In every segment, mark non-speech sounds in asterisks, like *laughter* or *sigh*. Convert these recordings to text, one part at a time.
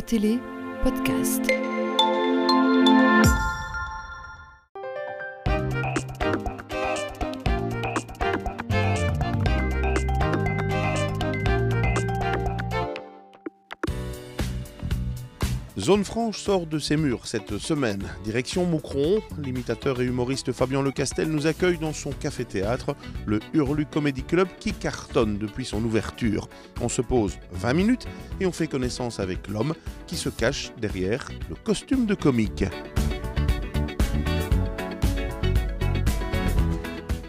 Télé podcast. Zone Franche sort de ses murs cette semaine. Direction Moucron, l'imitateur et humoriste Fabien Lecastel nous accueille dans son café-théâtre, le Hurlu Comedy Club qui cartonne depuis son ouverture. On se pose 20 minutes et on fait connaissance avec l'homme qui se cache derrière le costume de comique.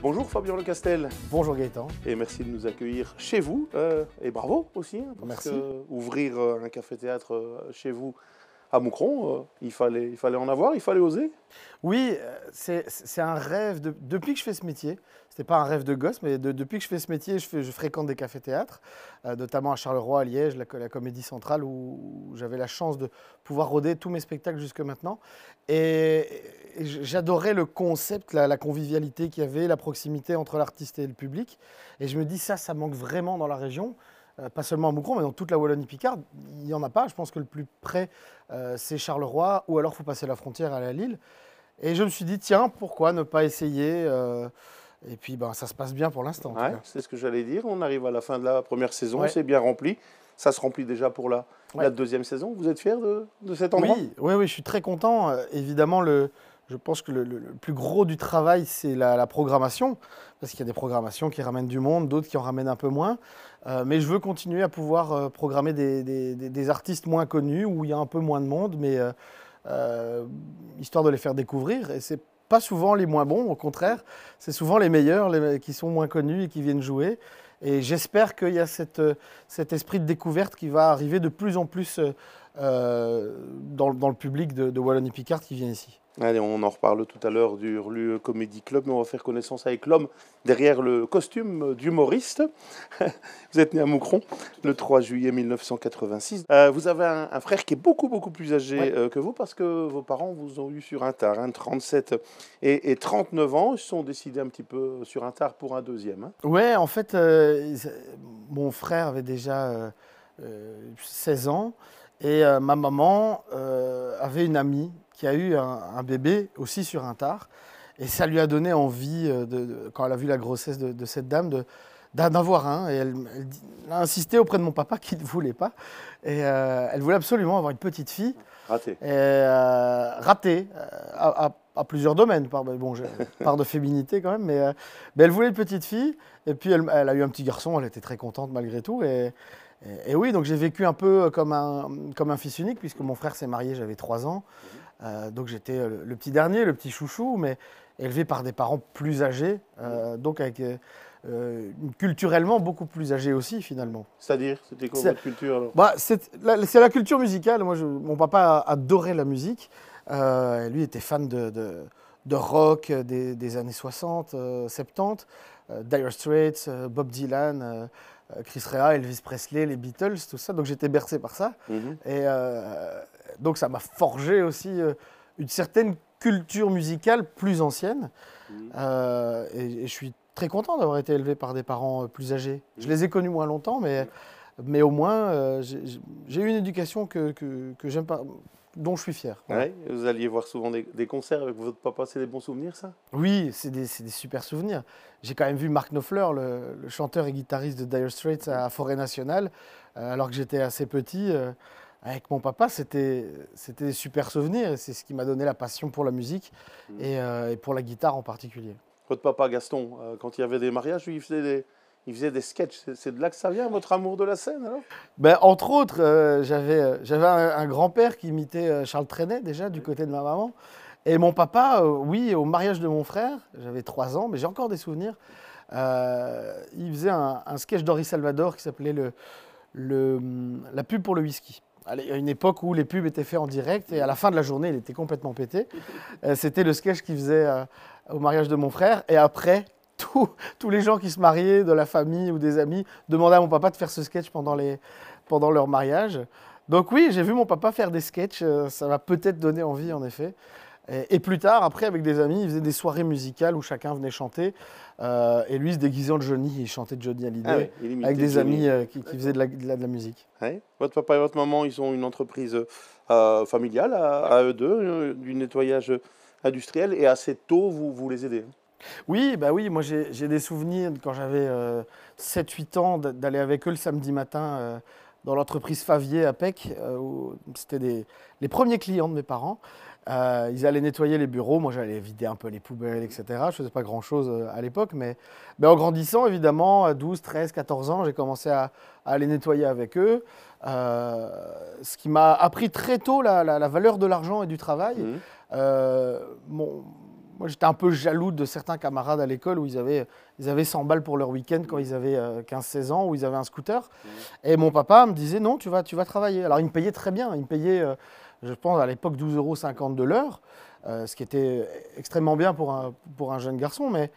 Bonjour Fabien Lecastel Bonjour Gaëtan. et merci de nous accueillir chez vous euh, et bravo aussi. hein, parce Merci. que ouvrir euh, un café-théâtre euh, chez vous à Moucron, euh, il, fallait, il fallait en avoir, il fallait oser. Oui, euh, c'est un rêve. de- depuis que je fais ce métier, c'était pas un rêve de gosse, mais de- depuis que je fais ce métier, je, fais- je fréquente des cafés-théâtres, euh, notamment à Charleroi, à Liège, la, co- la Comédie Centrale, où, j'avais la chance de pouvoir roder tous mes spectacles jusque maintenant. Et, j'adorais le concept, la convivialité qu'il y avait, la proximité entre l'artiste et le public. Et je me dis, ça, ça manque vraiment dans la région. Euh, pas seulement à Moucron, mais dans toute la Wallonie-Picarde, il n'y en a pas. Je pense que le plus près, euh, c'est Charleroi, ou alors il faut passer la frontière à la Lille. Et je me suis dit, tiens, pourquoi ne pas essayer euh, Et puis, ben, ça se passe bien pour l'instant. Ouais, c'est ce que j'allais dire. On arrive à la fin de la première saison, Ouais. c'est bien rempli. Ça se remplit déjà pour la, Ouais. la deuxième saison. Vous êtes fiers de, de cet endroit? Oui, oui, oui, je suis très content. Évidemment, le, je pense que le, le- le plus gros du travail, c'est la, la programmation. Parce qu'il y a des programmations qui ramènent du monde, d'autres qui en ramènent un peu moins. Euh, mais je veux continuer à pouvoir euh, programmer des, artistes moins connus, où il y a un peu moins de monde, mais euh, histoire de les faire découvrir. Et c'est pas souvent les moins bons, au contraire, c'est souvent les meilleurs qui sont moins connus et qui viennent jouer. Et j'espère qu'il y a cet esprit de découverte qui va arriver de plus en plus euh, dans, dans le public de, de Wallonie-Picard qui vient ici. Allez, on en reparle tout à l'heure du Hurlu Comedy Club, mais on va faire connaissance avec l'homme derrière le costume d'humoriste. *laughs* vous êtes né à Moucron le 3 juillet 1986. Euh, vous avez un, un frère qui est beaucoup, beaucoup plus âgé Ouais. euh, que vous parce que vos parents vous ont eu sur un tard, hein, 37 et, et 39 ans. Ils se sont décidés un petit peu sur un tard pour un deuxième. hein. Ouais, en fait, euh, mon frère avait déjà euh, euh, 16 ans et euh, ma maman euh, avait une amie qui a eu un, un bébé aussi sur un tard. Et ça lui a donné envie, euh, de, de- quand elle a vu la grossesse de, de cette dame, de, d'en avoir un. Et elle, elle dit- elle a insisté auprès de mon papa qui ne voulait pas. Et euh, elle voulait absolument avoir une petite fille. Raté. Et, euh, raté euh, à, à- à plusieurs domaines, par, bon, j'ai- part de féminité quand même, mais, mais elle voulait une petite fille, et puis elle, elle a eu un petit garçon, elle était très contente malgré tout, et, et- et oui, donc j'ai vécu un peu comme un, comme un fils unique, puisque mon frère s'est marié, j'avais 3 ans, Euh, donc j'étais euh, le, le petit dernier, le petit chouchou, mais élevé par des parents plus âgés, euh, donc avec euh, euh, culturellement beaucoup plus âgés aussi finalement. C'est-à-dire, c'était quoi votre culture alors? Bah, c'est la, culture musicale. Moi, je- mon papa adorait la musique. Euh, lui était fan de, de- de rock des, des années 60, euh, 70, euh, Dire Straits, euh, Bob Dylan, euh, euh, Chris Rea, Elvis Presley, les Beatles, tout ça. Donc j'étais bercé par ça. Mhm. Et euh, donc ça m'a forgé aussi euh, une certaine culture musicale plus ancienne. Mhm. Euh, et, et je suis très content d'avoir été élevé par des parents euh, plus âgés. Je les ai connus moins longtemps, mais, mais au moins euh, j'ai eu une éducation que, que, que j'aime pas, dont je suis fier. Ouais, Vous alliez voir souvent des, des concerts avec votre papa, c'est des bons souvenirs ça? Oui, c'est des, des super souvenirs. J'ai quand même vu Mark Knopfler, le, le chanteur et guitariste de Dire Straits à Forêt Nationale, euh, alors que j'étais assez petit. euh, avec mon papa, c'était des super souvenirs et c'est ce qui m'a donné la passion pour la musique Mhm. et, euh, et pour la guitare en particulier. Votre papa Gaston, quand il y avait des mariages, lui, il faisait des, il faisait des sketchs. C'est- de là que ça vient, votre amour de la scène alors? Ben, entre autres, euh, j'avais euh, j'avais un, un grand-père qui imitait euh, Charles Trenet déjà du côté de ma maman. Et mon papa, euh, oui, au mariage de mon frère, j'avais 3 ans, mais j'ai encore des souvenirs. euh, il faisait un, un sketch d'Henri Salvador qui s'appelait le, le, La pub pour le whisky. Allez, à une époque où les pubs étaient faits en direct et à la fin de la journée, il était complètement pété. C'était le sketch qu'il faisait au mariage de mon frère. Et après, tous- tous les gens qui se mariaient, de la famille ou des amis, demandaient à mon papa de faire ce sketch pendant, les, pendant leur mariage. Donc oui, j'ai vu mon papa faire des sketchs. euh, Ça m'a peut-être donné envie, en effet. Et, et plus tard, après, avec des amis, il faisait des soirées musicales où chacun venait chanter. Euh, et lui, se déguisait en Johnny, il chantait Johnny Hallyday Ah avec des Johnny. amis euh, qui, qui faisaient de la, de la- de la musique. Ouais. Votre papa et votre maman, ils ont une entreprise euh, familiale à, à eux deux, du nettoyage industriel, et assez tôt, vous, vous les aidez. Oui, bah oui, moi j'ai des souvenirs quand j'avais 7-8 ans d'a- d'aller avec eux le samedi matin euh, dans l'entreprise Favier à Pec. euh, C'était les premiers clients de mes parents. Euh, ils allaient nettoyer les bureaux, moi j'allais vider un peu les poubelles, etc. Je faisais pas grand-chose euh, à l'époque, mais, mais en grandissant, évidemment, à 12, 13, 14 ans, j'ai commencé à, à aller nettoyer avec eux. Euh, ce qui m'a appris très tôt la, la- la valeur de l'argent et du travail. Euh, mon- moi, j'étais un peu jaloux de certains camarades à l'école où ils avaient, ils avaient 100 balles pour leur week-end quand ils avaient euh, 15-16 ans, où ils avaient un scooter. Et mon papa me disait non, tu vas, tu vas travailler. Alors, il me payait très bien. Il me payait, euh, je pense, à l'époque 12,50 euros de l'heure, euh, ce qui était extrêmement bien pour un, pour un jeune garçon. Mais,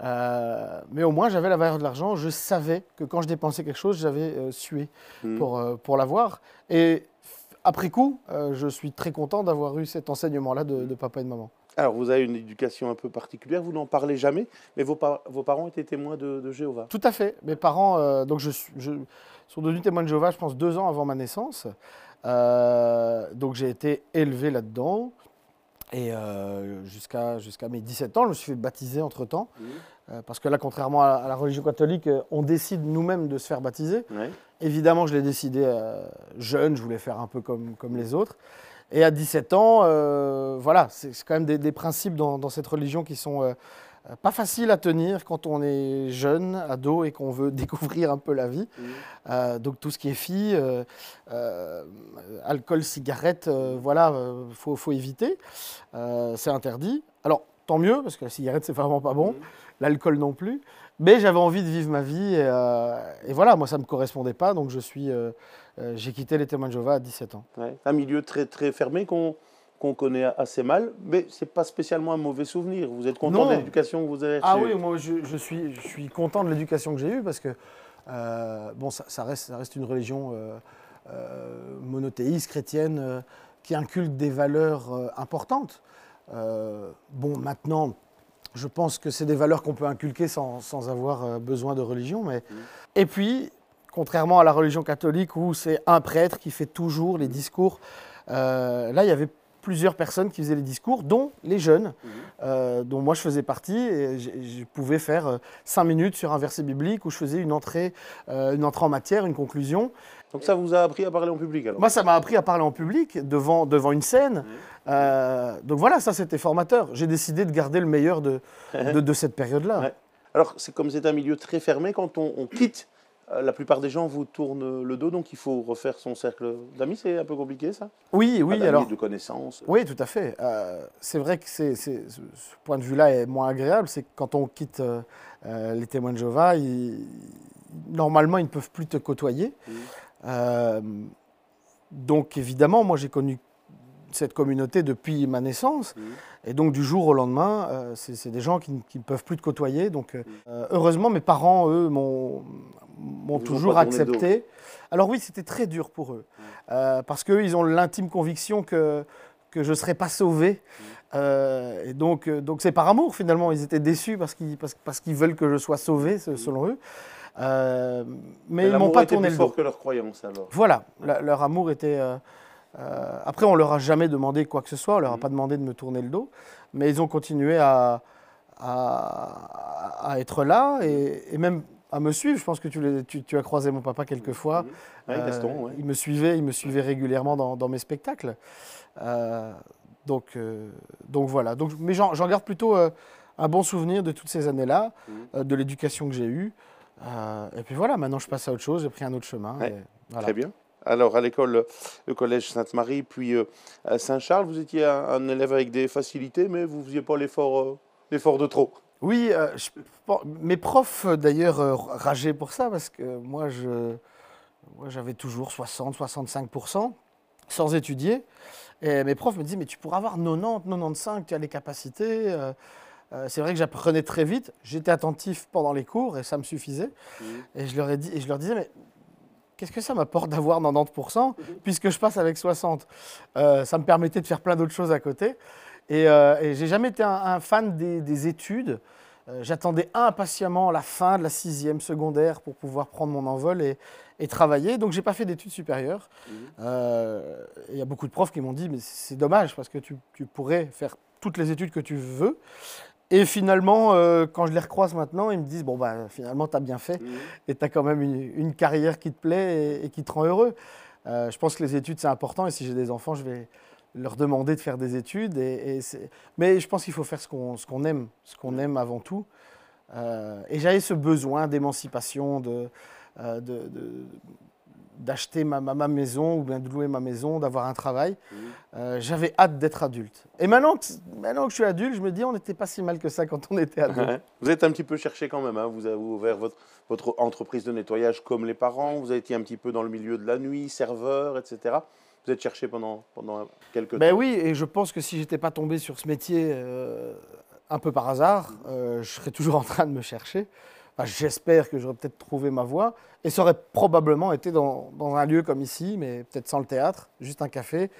euh, mais au moins, j'avais la valeur de l'argent. Je savais que quand je dépensais quelque chose, j'avais euh, sué Mhm. pour, euh, pour l'avoir. Et après coup, euh, je suis très content d'avoir eu cet enseignement-là de, de papa et de maman. Alors, vous avez une éducation un peu particulière, vous n'en parlez jamais, mais vos, par- vos parents étaient témoins de, de Jéhovah. Tout à fait. Mes parents donc je, je- sont devenus témoins de Jéhovah, je pense, deux ans avant ma naissance. Euh, donc j'ai été élevé là-dedans. Et euh, jusqu'à jusqu'à mes 17 ans, je me suis fait baptiser entre-temps. Euh, parce que là, contrairement à, à la religion catholique, euh, on décide nous-mêmes de se faire baptiser. Ouais. Évidemment, je l'ai décidé euh, jeune, je voulais faire un peu comme, comme les autres. Et à 17 ans, euh, voilà, c'est quand même des, des principes dans, dans cette religion qui sont euh, pas faciles à tenir quand on est jeune, ado, et qu'on veut *laughs* découvrir un peu la vie. Mhm. Euh, donc tout ce qui est filles, euh, alcool, cigarette, voilà, faut, faut éviter. C'est interdit. Alors tant mieux, parce que la cigarette, c'est vraiment pas bon Mhm. l'alcool non plus. Mais j'avais envie de vivre ma vie et, euh, et voilà, moi ça ne me correspondait pas, donc je suis, euh, euh, j'ai quitté les témoins de Jéhovah à 17 ans. Ouais. Un milieu très, très fermé qu'on qu'on connaît assez mal, mais c'est pas spécialement un mauvais souvenir. Vous êtes content Non. de l'éducation que vous avez Ah reçue oui, moi je, je suis, je suis content de l'éducation que j'ai eue parce que bon, ça, ça reste, ça reste une religion monothéiste, chrétienne, qui inculque des valeurs importantes. Euh, bon, maintenant, je pense que c'est des valeurs qu'on peut inculquer sans, sans avoir euh, besoin de religion. Mais... Et puis, contrairement à la religion catholique où c'est un prêtre qui fait toujours les discours, euh, là, il y avait plusieurs personnes qui faisaient les discours, dont les jeunes, euh, dont moi je faisais partie. Et je, pouvais faire euh, cinq minutes sur un verset biblique où je faisais une entrée, euh, une entrée en matière, une conclusion. Donc ça vous a appris à parler en public alors Moi, ça m'a appris à parler en public, devant, devant une scène. Euh, donc voilà, ça c'était formateur. J'ai décidé de garder le meilleur de, *laughs* de, de cette période-là. Ouais. Alors c'est comme c'est un milieu très fermé, quand on, on quitte, la plupart des gens vous tournent le dos, donc il faut refaire son cercle d'amis. C'est un peu compliqué ça? Oui, Pas oui, d'amis, alors. de connaissances. Oui, tout à fait. Euh, c'est vrai que c'est, c'est- ce point de vue-là est moins agréable. C'est que quand on quitte euh, euh, les témoins de Jéhovah, ils- normalement, ils ne peuvent plus te côtoyer. Euh, donc, évidemment, moi, j'ai connu cette communauté depuis ma naissance. Mhm. Et donc, du jour au lendemain, euh, c'est, des gens qui, ne- qui ne peuvent plus te côtoyer. Donc, euh, Mhm. euh, heureusement, mes parents, eux, m'ont, toujours accepté. Alors oui, c'était très dur pour eux. Euh, parce qu'eux, ils ont l'intime conviction que, que je ne serais pas sauvé. Et donc, donc c'est par amour finalement. Ils étaient déçus parce qu'ils, parce, parce qu'ils veulent que je sois sauvé, selon eux. Euh, mais ils m'ont pas était tourné plus le dos. fort que leur croyance alors. Voilà, la- leur amour était. Euh, euh, après, on leur a jamais demandé quoi que ce soit, on leur a Mhm. pas demandé de me tourner le dos, mais ils ont continué à, à, à être là et, et même à me suivre. Je pense que tu, les- tu- tu as croisé mon papa quelques fois. Mhm. Ouais, Euh, Gaston, ouais. Il me suivait, il me suivait régulièrement dans, dans mes spectacles. Euh, donc, euh, donc voilà. Donc, mais j'en garde plutôt euh, un bon souvenir de toutes ces années-là, euh, de l'éducation que j'ai eue. Euh, et puis voilà, maintenant je passe à autre chose, j'ai pris un autre chemin. Ouais. et voilà. Très bien. Alors, à l'école, le collège Sainte-Marie, puis euh, à Saint-Charles, vous étiez un, un élève avec des facilités, mais vous ne faisiez pas l'effort euh, l'effort de trop. Oui, euh, je mes profs d'ailleurs rageaient pour ça parce que moi je moi, j'avais toujours 60-65% sans étudier. Et mes profs me disaient mais tu pourras avoir 90, 95, tu as les capacités. euh, c'est vrai que j'apprenais très vite, j'étais attentif pendant les cours et ça me suffisait. Et je leur ai dit et je leur disais mais qu'est-ce que ça m'apporte d'avoir 90% puisque je passe avec 60 Euh, Ça me permettait de faire plein d'autres choses à côté. Et, euh, et j'ai jamais été un, un fan des, des études. Euh, J'attendais impatiemment la fin de la sixième secondaire pour pouvoir prendre mon envol et, et travailler. Donc j'ai pas fait d'études supérieures. Euh, Il y a beaucoup de profs qui m'ont dit mais c'est dommage parce que tu, tu pourrais faire toutes les études que tu veux. Et finalement, euh, quand je les recroise maintenant, ils me disent bon bah finalement tu as bien fait et tu as quand même une, une carrière qui te plaît et, et qui te rend heureux. Euh, je pense que les études c'est important et si j'ai des enfants, je vais leur demander de faire des études. Et, et c'est- mais je pense qu'il faut faire ce qu'on qu'on aime, ce qu'on aime avant tout. Euh, et j'avais ce besoin d'émancipation, de, de- de- d'acheter ma, ma- ma maison ou bien de louer ma maison, d'avoir un travail. Euh, j'avais hâte d'être adulte. Et maintenant, que- maintenant que je suis adulte, je me dis on n'était pas si mal que ça quand on était adulte. Ouais. Vous êtes un petit peu cherché quand même. hein. Vous avez ouvert votre, votre entreprise de nettoyage comme les parents. Vous avez été un petit peu dans le milieu de la nuit, serveur, etc. Vous êtes cherché pendant, pendant quelques Ben temps. oui, et je pense que si j'étais pas tombé sur ce métier euh, un peu par hasard, euh, je serais toujours en train de me chercher. J'espère que j'aurais peut-être trouvé ma voie. Et ça aurait probablement été dans, dans un lieu comme ici, mais peut-être sans le théâtre, juste un café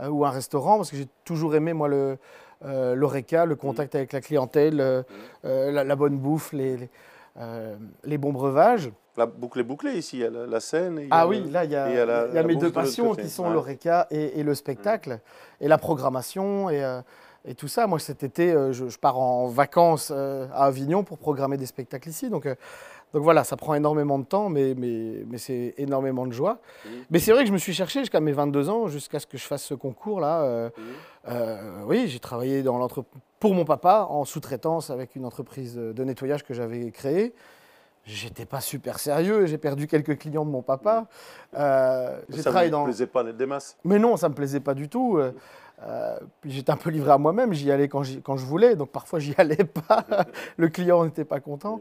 euh, ou un restaurant, parce que j'ai toujours aimé, moi, le, euh, l'oreca, le contact avec la clientèle, euh, euh, la, la bonne bouffe, les, les, les bons breuvages. La boucle est bouclée ici, il y a la, la scène. et Ah oui, là, il y a, et il y a la- il y a la mes deux passions qui sont l'oreca et, et le spectacle, et la programmation, et, et tout ça. Moi, cet été, euh, je, je pars en vacances euh, à Avignon pour programmer des spectacles ici. Donc, euh, donc voilà, ça prend énormément de temps, mais, mais, mais c'est énormément de joie. Mhm. Mais c'est vrai que je me suis cherché jusqu'à mes 22 ans, jusqu'à ce que je fasse ce concours-là. euh, euh, oui, j'ai travaillé dans pour mon papa en sous-traitance avec une entreprise de nettoyage que j'avais créée. J'étais pas super sérieux, j'ai perdu quelques clients de mon papa. Euh, j'ai Ça ne dans. plaisait pas des masses Mais non, ça me plaisait pas du tout. Euh, puis j'étais un peu livré à moi-même, j'y allais quand, je voulais, donc parfois j'y *laughs* allais pas. Le client n'était pas content.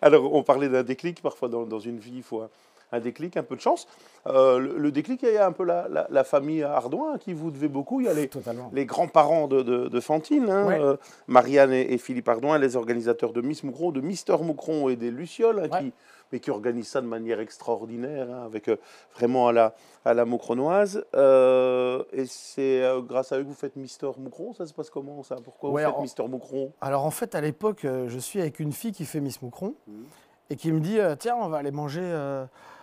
Alors, on parlait d'un déclic, parfois dans, dans une vie, il faut un, un déclic, un peu de chance. Euh, le, le déclic, il y a un peu la, la- la famille Ardouin à qui vous devez beaucoup. Il y a les, les grands-parents de, de- de Fantine, hein, Ouais. euh, Marianne et, et Philippe Ardouin, les organisateurs de Miss Moucron, de Mister Moucron et des Lucioles, hein, Ouais. qui, mais qui organisent ça de manière extraordinaire, hein, avec euh, vraiment à la, à la. Euh, et c'est euh, grâce à eux que vous faites Mister Moucron. Ça se passe comment ça? Pourquoi Ouais, vous faites en- Mister Moucron? Alors en fait, à l'époque, je suis avec une fille qui fait Miss Moucron Mhm. et qui me dit Tiens, on va aller manger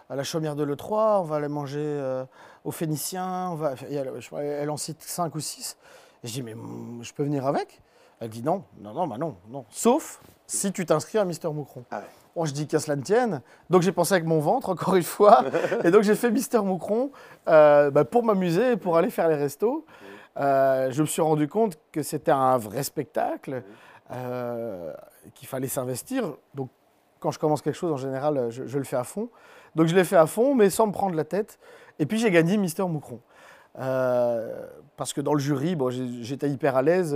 à la chaumière de l'E3, on va aller manger au Phénicien. On va... et elle, elle en cite 5 ou 6. Et je dis Mais mm, je peux venir avec? Elle dit Non, non, non, bah non, non. Sauf si tu t'inscris à Mister Moucron. Ah ouais. Je dis qu'à cela ne tienne. Donc j'ai pensé avec mon ventre, encore une fois. *laughs* et donc j'ai fait Mister Moucron euh, bah, pour m'amuser et pour aller faire les restos. Euh, je me suis rendu compte que c'était un vrai spectacle, euh, qu'il fallait s'investir. Donc quand je commence quelque chose, en général, je, je le fais à fond. Donc je l'ai fait à fond, mais sans me prendre la tête. Et puis j'ai gagné Mister Moucron. Euh, parce que dans le jury, bon, j'étais hyper à l'aise.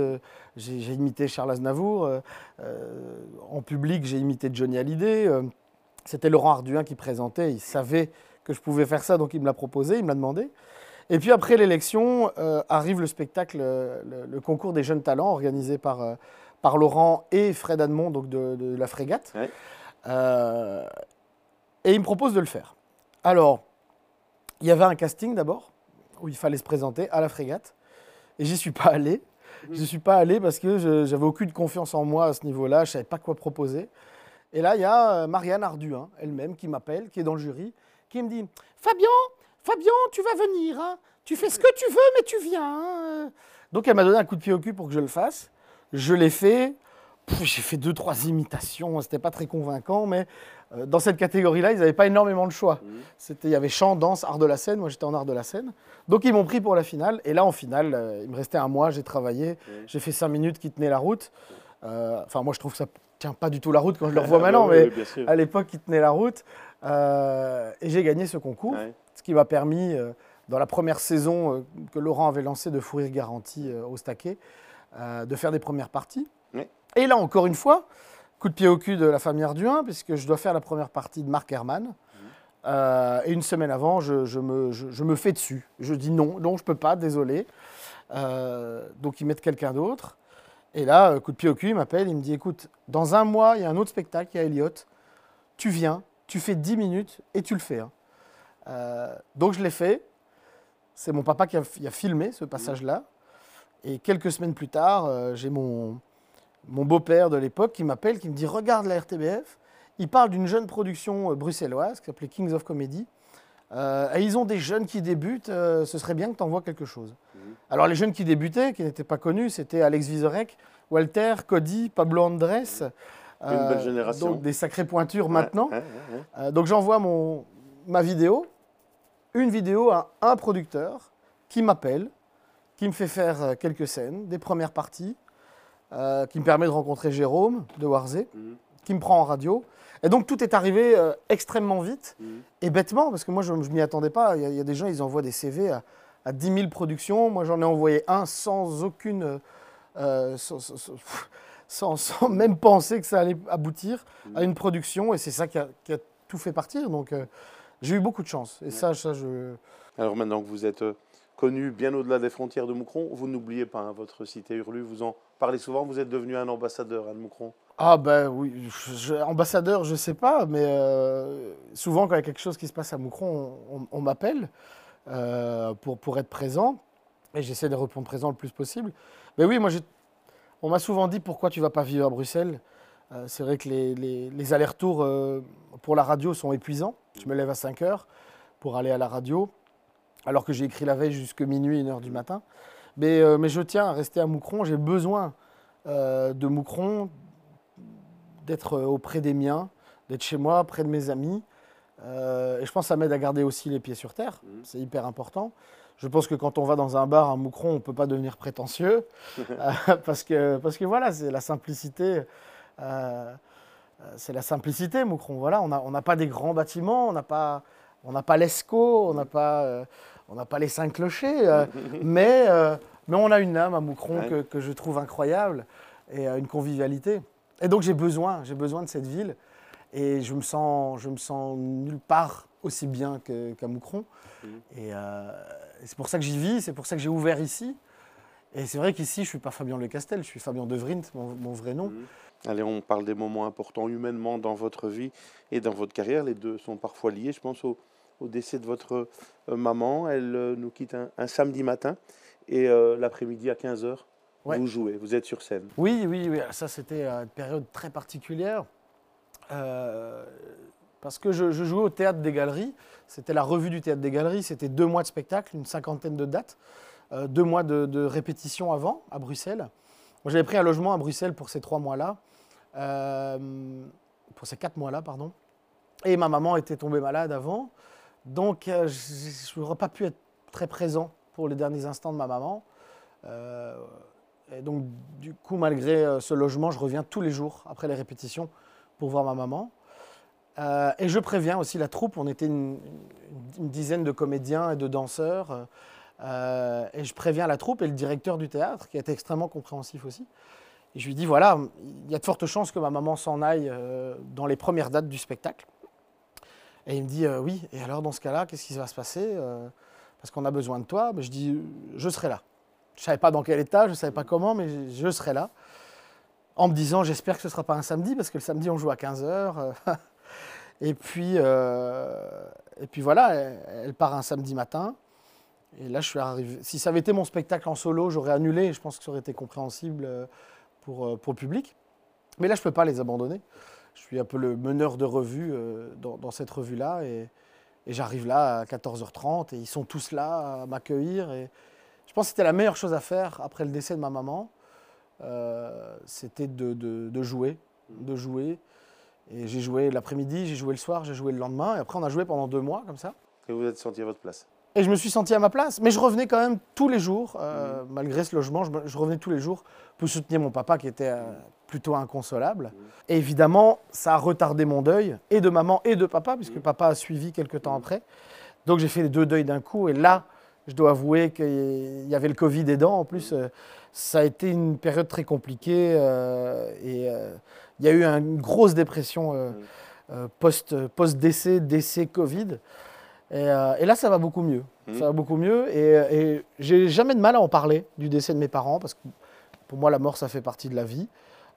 J'ai imité Charles Aznavour. euh, euh, en public, j'ai imité Johnny Hallyday. C'était Laurent Arduin qui présentait. Il savait que je pouvais faire ça, donc il me l'a proposé, il me l'a demandé. Et puis après l'élection, euh, arrive le spectacle, le, le concours des jeunes talents organisé par, par Laurent et Fred Admond, donc de, de la Frégate. Ouais. Euh, et il me propose de le faire. Alors, il y avait un casting d'abord, où il fallait se présenter à la Frégate. Et j'y suis pas allé. Je ne suis pas allé parce que je j'avais aucune confiance en moi à ce niveau-là, je ne savais pas quoi proposer. Et là, il y a euh, Marianne Arduin, elle-même, qui m'appelle, qui est dans le jury, qui me dit Fabien, Fabien, tu vas venir, hein. tu fais ce que tu veux, mais tu viens. hein. Donc elle m'a donné un coup de pied au cul pour que je le fasse. Je l'ai fait. J'ai fait deux, trois imitations, c'était pas très convaincant, mais dans cette catégorie-là, ils n'avaient pas énormément de choix. C'était, il y avait chant, danse, art de la scène. Moi, j'étais en art de la scène. Donc, ils m'ont pris pour la finale. Et là, en finale, euh, il me restait un mois. J'ai travaillé. J'ai fait cinq minutes qui tenaient la route. Euh, Enfin, moi, je trouve que ça tient pas du tout la route quand je le *laughs* revois maintenant, Oui, mais oui, à l'époque, il tenait la route. Euh, et j'ai gagné ce concours, Ouais. ce qui m'a permis, euh, dans la première saison euh, que Laurent avait lancée de Fourrir Garantie euh, au Staquet, euh, de faire des premières parties. Ouais. Et là, encore une fois, coup de pied au cul de la famille Arduin, puisque je dois faire la première partie de Marc Herman. Euh, et une semaine avant, je, me, fais dessus. Je dis non, non, je peux pas, désolé. Euh, donc ils mettent quelqu'un d'autre. Et là, euh, coup de pied au cul, il m'appelle, il me dit écoute, dans un mois, il y a un autre spectacle, il y a Elliot. Tu viens, tu fais 10 minutes et tu le fais. hein. Donc je l'ai fait. C'est mon papa qui a, filmé ce passage-là. Et quelques semaines plus tard, j'ai mon, mon beau-père de l'époque qui m'appelle, qui me dit Regarde la RTBF. Il parle d'une jeune production euh, bruxelloise qui s'appelait Kings of Comedy. Euh, et ils ont des jeunes qui débutent, euh, ce serait bien que tu envoies quelque chose. Alors les jeunes qui débutaient, qui n'étaient pas connus, c'était Alex Vizorek, Walter, Cody, Pablo Andrés. Une belle génération. Donc des sacrées pointures Ouais, maintenant. ouais, ouais, ouais. Donc j'envoie mon, ma vidéo, une vidéo à un producteur qui m'appelle, qui me fait faire quelques scènes, des premières parties, euh, qui me permet de rencontrer Jérôme de Warzé, Mhm. qui me prend en radio. Et donc tout est arrivé euh, extrêmement vite Mhm. et bêtement, parce que moi je ne m'y attendais pas. Il y, a, il y a des gens, ils envoient des CV à, à 10 000 productions. Moi j'en ai envoyé un sans aucune... euh, sans, sans- sans- *laughs* sans- sans même penser que ça allait aboutir à une production. Et c'est ça qui a, qui a tout fait partir. Donc j'ai eu beaucoup de chance. Et ça, ça je... Alors maintenant que vous êtes connu bien au-delà des frontières de Moucron, vous n'oubliez pas hein, votre cité Hurlu, vous en parlez souvent, vous êtes devenu un ambassadeur de Moucron. Ah ben oui, je- ambassadeur, je sais pas, mais euh, souvent quand il y a quelque chose qui se passe à Moucron, on, m'appelle euh, pour, être présent, et j'essaie de répondre présent le plus possible. Mais oui, moi, on m'a souvent dit pourquoi tu vas pas vivre à Bruxelles? Euh, c'est vrai que les, allers-retours pour la radio sont épuisants. Je me lève à 5 heures pour aller à la radio, alors que j'ai écrit la veille jusque minuit, 1 heure du matin. Mais, euh, mais je tiens à rester à Moucron, j'ai besoin euh, de Moucron, d'être euh, auprès des miens, d'être chez moi, près de mes amis. Euh, et je pense que ça m'aide à garder aussi les pieds sur terre. Mhm. C'est hyper important. Je pense que quand on va dans un bar à Moucron, on ne peut pas devenir prétentieux. *laughs* parce, que, parce que voilà, c'est la simplicité. c'est la simplicité, Moucron. Voilà, on n'a on pas des grands bâtiments, on n'a pas, on n'a pas l'ESCO, on n'a pas, euh, on n'a pas les cinq clochers. euh, *laughs* mais, euh, mais on a une âme à Moucron Ouais. que, que je trouve incroyable et euh, une convivialité. Et donc j'ai besoin, j'ai besoin de cette ville. Et je me sens, je me sens nulle part aussi bien qu'à Moucron. Mhm. Et, et c'est pour ça que j'y vis, c'est pour ça que j'ai ouvert ici. Et c'est vrai qu'ici, je ne suis pas Fabien Le Castel, je suis Fabien De Vrint, mon, mon vrai nom. Mhm. Allez, on parle des moments importants humainement dans votre vie et dans votre carrière. Les deux sont parfois liés. Je pense au, au décès de votre euh, maman. Elle euh, nous quitte un, un samedi matin et euh, l'après-midi à 15h, Ouais. vous jouez, vous êtes sur scène. Oui, oui, oui. Ça, c'était une période très particulière. Euh, parce que je, je jouais au théâtre des Galeries. C'était la revue du théâtre des Galeries. C'était deux mois de spectacle, une cinquantaine de dates, euh, deux mois de, de répétition avant à Bruxelles. J'avais pris un logement à Bruxelles pour ces trois mois-là, euh, pour ces quatre mois-là, pardon. Et ma maman était tombée malade avant, donc euh, je n'aurais pas pu être très présent pour les derniers instants de ma maman. Euh, et donc, du coup, malgré euh, ce logement, je reviens tous les jours après les répétitions pour voir ma maman. Et je préviens aussi la troupe, on était une, dizaine de comédiens et de danseurs. et je préviens la troupe et le directeur du théâtre, qui été extrêmement compréhensif aussi. Et je lui dis voilà, il y a de fortes chances que ma maman s'en aille dans les premières dates du spectacle. Et il me dit euh, oui, et alors dans ce cas-là, qu'est-ce qui va se passer euh, Parce qu'on a besoin de toi. Mais je dis je serai là. Je ne savais pas dans quel état, je ne savais pas comment, mais je, serai là. En me disant, j'espère que ce ne sera pas un samedi, parce que le samedi, on joue à 15h. *laughs* et, puis, euh, et puis voilà, elle, part un samedi matin. Et là, je suis arrivé. Si ça avait été mon spectacle en solo, j'aurais annulé. Je pense que ça aurait été compréhensible euh, pour, euh, pour le public. Mais là, je ne peux pas les abandonner. Je suis un peu le meneur de revue euh, dans, cette revue-là. Et, j'arrive là à 14h30 et ils sont tous là à m'accueillir. Et je pense que c'était la meilleure chose à faire après le décès de ma maman. Euh, c'était de jouer, de jouer. Et j'ai joué l'après-midi, j'ai joué le soir, j'ai joué le lendemain. Et après, on a joué pendant deux mois comme ça. Et vous êtes senti à votre place. Et je me suis senti à ma place. Mais je revenais quand même tous les jours, euh, malgré ce logement, je, revenais tous les jours pour soutenir mon papa qui était euh, plutôt inconsolable. Et évidemment, ça a retardé mon deuil, et de maman et de papa, puisque papa a suivi quelques temps après. Donc j'ai fait les deux deuils d'un coup. Et là, je dois avouer qu'il y avait le Covid aidant. En plus, euh, ça a été une période très compliquée. et il y a eu un- une grosse dépression euh, euh, post- post-décès, décès Covid. Et, euh, et là, ça va beaucoup mieux. Mhm. Ça va beaucoup mieux. Et, et j'ai jamais de mal à en parler du décès de mes parents, parce que pour moi, la mort, ça fait partie de la vie.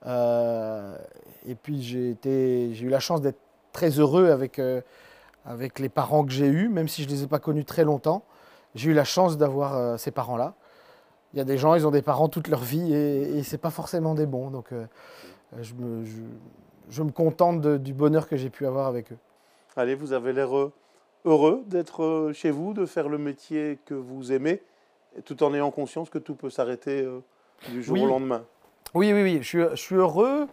Euh, et puis, j'ai eu la chance d'être très heureux avec, euh, avec les parents que j'ai eus, même si je ne les ai pas connus très longtemps. J'ai eu la chance d'avoir euh, ces parents-là. il y a des gens, ils ont des parents toute leur vie et, et c'est pas forcément des bons. Donc euh, je, me, je, me, contente du bonheur que j'ai pu avoir avec eux. Allez, vous avez l'air heureux d'être chez vous, de faire le métier que vous aimez, tout en ayant conscience que tout peut s'arrêter du jour au lendemain. Oui, oui, oui. Je suis, je suis heureux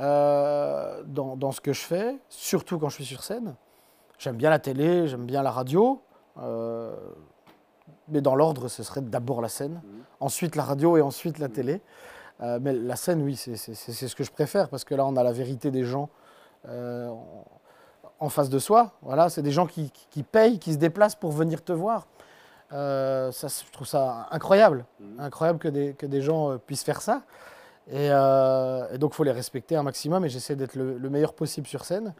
euh, dans, dans, ce que je fais, surtout quand je suis sur scène. J'aime bien la télé, j'aime bien la radio. Euh, mais dans l'ordre, ce serait d'abord la scène, mmh. ensuite la radio et ensuite la mmh. télé. Euh, mais la scène, oui, c'est ce que je préfère parce que là, on a la vérité des gens en face de soi. Voilà, c'est des gens qui, qui, payent, qui se déplacent pour venir te voir. ça, je trouve ça incroyable, mmh. incroyable que des, que des gens puissent faire ça. Euh, et, donc, il faut les respecter un maximum et j'essaie d'être le, meilleur possible sur scène.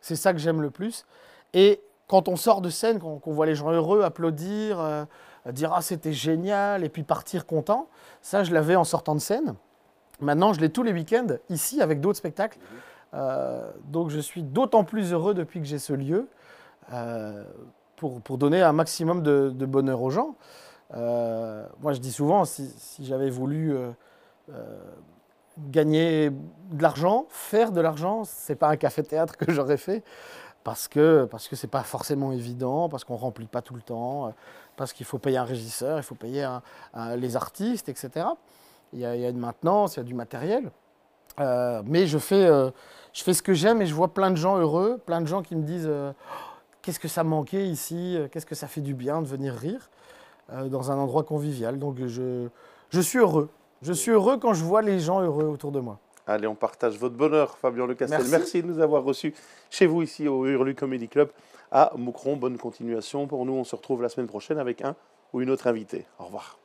C'est ça que j'aime le plus. Et quand on sort de scène, qu'on voit les gens heureux, applaudir, euh, dire Ah, c'était génial, et puis partir content, ça, je l'avais en sortant de scène. Maintenant, je l'ai tous les week-ends, ici, avec d'autres spectacles. Euh, donc, je suis d'autant plus heureux depuis que j'ai ce lieu pour, pour, donner un maximum de, bonheur aux gens. moi, je dis souvent, si, j'avais voulu euh, gagner de l'argent, faire de l'argent, c'est pas un café-théâtre que *laughs* j'aurais fait parce que parce que pas forcément évident, parce qu'on remplit pas tout le temps, euh, parce qu'il faut payer un régisseur, il faut payer les artistes, etc. Il y, a, une maintenance, il y a du matériel, euh, mais je fais je fais ce que j'aime et je vois plein de gens heureux, plein de gens qui me disent qu'est-ce que ça manquait ici, qu'est-ce que ça fait du bien de venir rire dans un endroit convivial. Donc je je suis heureux. Je suis heureux quand je vois les gens heureux autour de moi. Allez, on partage votre bonheur, Fabien Lecastel. Merci. Merci de nous avoir reçus chez vous ici au Hurlu Comedy Club à Moucron. Bonne continuation pour nous. On se retrouve la semaine prochaine avec un ou une autre invité. Au revoir.